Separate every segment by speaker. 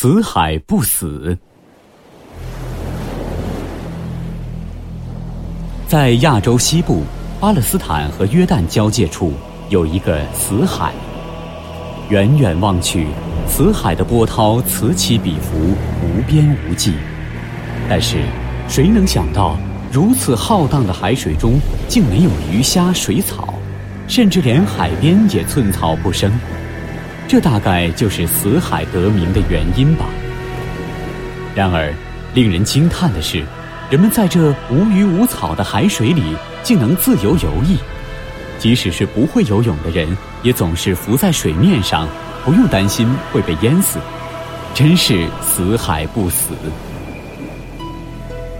Speaker 1: 死海不死。在亚洲西部，巴勒斯坦和约旦交界处有一个死海。远远望去，死海的波涛此起彼伏，无边无际。但是，谁能想到，如此浩荡的海水中，竟没有鱼虾水草，甚至连海边也寸草不生。这大概就是死海得名的原因吧。然而，令人惊叹的是，人们在这无鱼无草的海水里竟能自由游弋，即使是不会游泳的人，也总是浮在水面上，不用担心会被淹死。真是死海不死。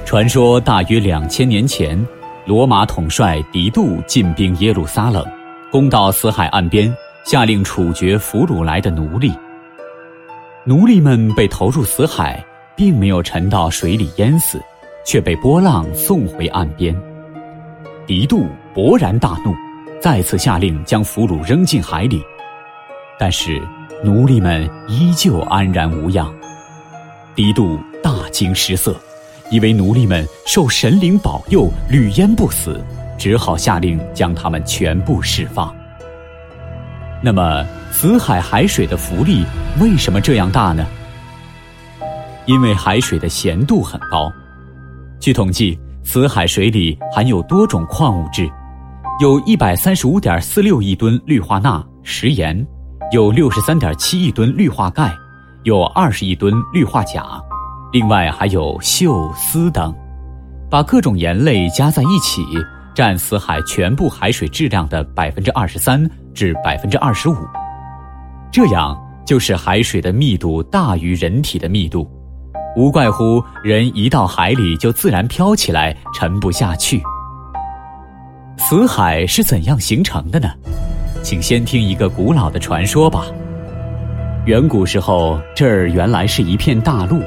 Speaker 1: 传说大约两千年前，罗马统帅狄杜进兵耶路撒冷，攻到死海岸边。下令处决俘虏来的奴隶。奴隶们被投入死海，并没有沉到水里淹死，却被波浪送回岸边。狄杜勃然大怒，再次下令将俘虏扔进海里。但是奴隶们依旧安然无恙。狄杜大惊失色，以为奴隶们受神灵保佑，屡淹不死，只好下令将他们全部释放。那么，死海海水的浮力为什么这样大呢？因为海水的咸度很高。据统计，死海水里含有多种矿物质，有一百三十五点四六亿吨氯化钠食盐，有六十三点七亿吨氯化钙，有二十亿吨氯化钾，另外还有溴、锶等。把各种盐类加在一起。占死海全部海水质量的百分之二十三至百分之二十五，这样就使海水的密度大于人体的密度，无怪乎人一到海里就自然飘起来，沉不下去。死海是怎样形成的呢？请先听一个古老的传说吧。远古时候，这儿原来是一片大陆，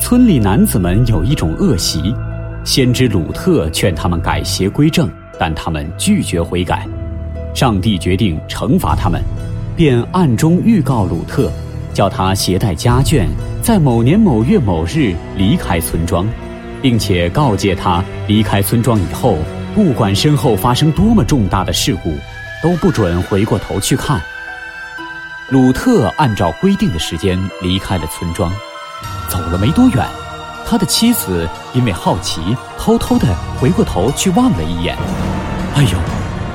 Speaker 1: 村里男子们有一种恶习。先知鲁特劝他们改邪归正，但他们拒绝悔改。上帝决定惩罚他们，便暗中预告鲁特，叫他携带家眷，在某年某月某日离开村庄，并且告诫他离开村庄以后，不管身后发生多么重大的事故，都不准回过头去看。鲁特按照规定的时间离开了村庄，走了没多远。他的妻子因为好奇，偷偷的回过头去望了一眼。哎呦，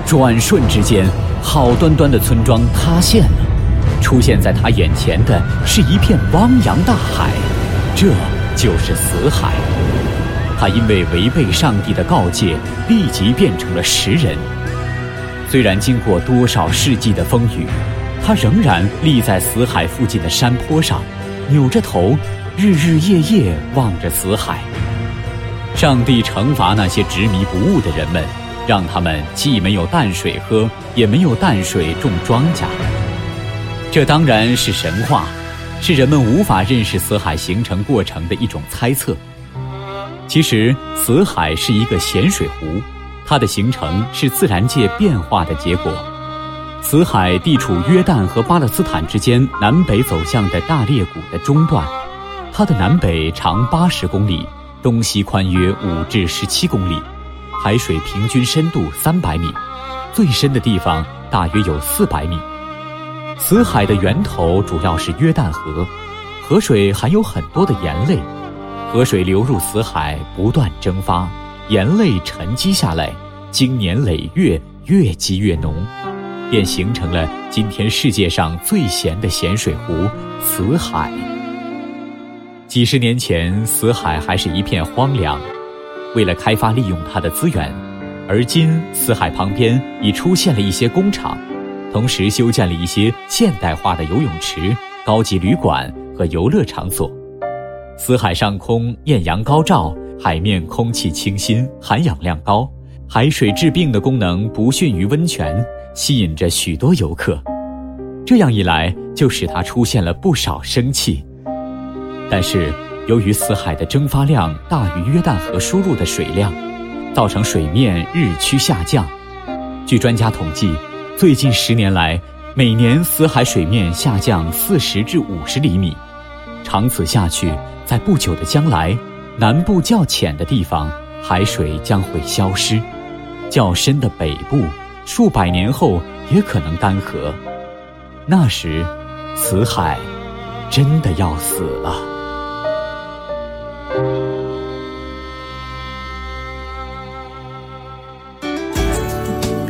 Speaker 1: 转瞬之间，好端端的村庄塌陷了，出现在他眼前的是一片汪洋大海，这就是死海。他因为违背上帝的告诫，立即变成了石人。虽然经过多少世纪的风雨，他仍然立在死海附近的山坡上，扭着头。日日夜夜望着死海，上帝惩罚那些执迷不悟的人们，让他们既没有淡水喝，也没有淡水种庄稼。这当然是神话，是人们无法认识死海形成过程的一种猜测。其实，死海是一个咸水湖，它的形成是自然界变化的结果。死海地处约旦和巴勒斯坦之间南北走向的大裂谷的中段。它的南北长八十公里，东西宽约五至十七公里，海水平均深度三百米，最深的地方大约有四百米。死海的源头主要是约旦河，河水含有很多的盐类，河水流入死海不断蒸发，盐类沉积下来，经年累月越积越浓，便形成了今天世界上最咸的咸水湖——死海。几十年前，死海还是一片荒凉。为了开发利用它的资源，而今死海旁边已出现了一些工厂，同时修建了一些现代化的游泳池、高级旅馆和游乐场所。死海上空艳阳高照，海面空气清新，含氧量高，海水治病的功能不逊于温泉，吸引着许多游客。这样一来，就使它出现了不少生气。但是，由于死海的蒸发量大于约旦河输入的水量，造成水面日趋下降。据专家统计，最近十年来，每年死海水面下降四十至五十厘米。长此下去，在不久的将来，南部较浅的地方海水将会消失，较深的北部数百年后也可能干涸。那时，死海真的要死了。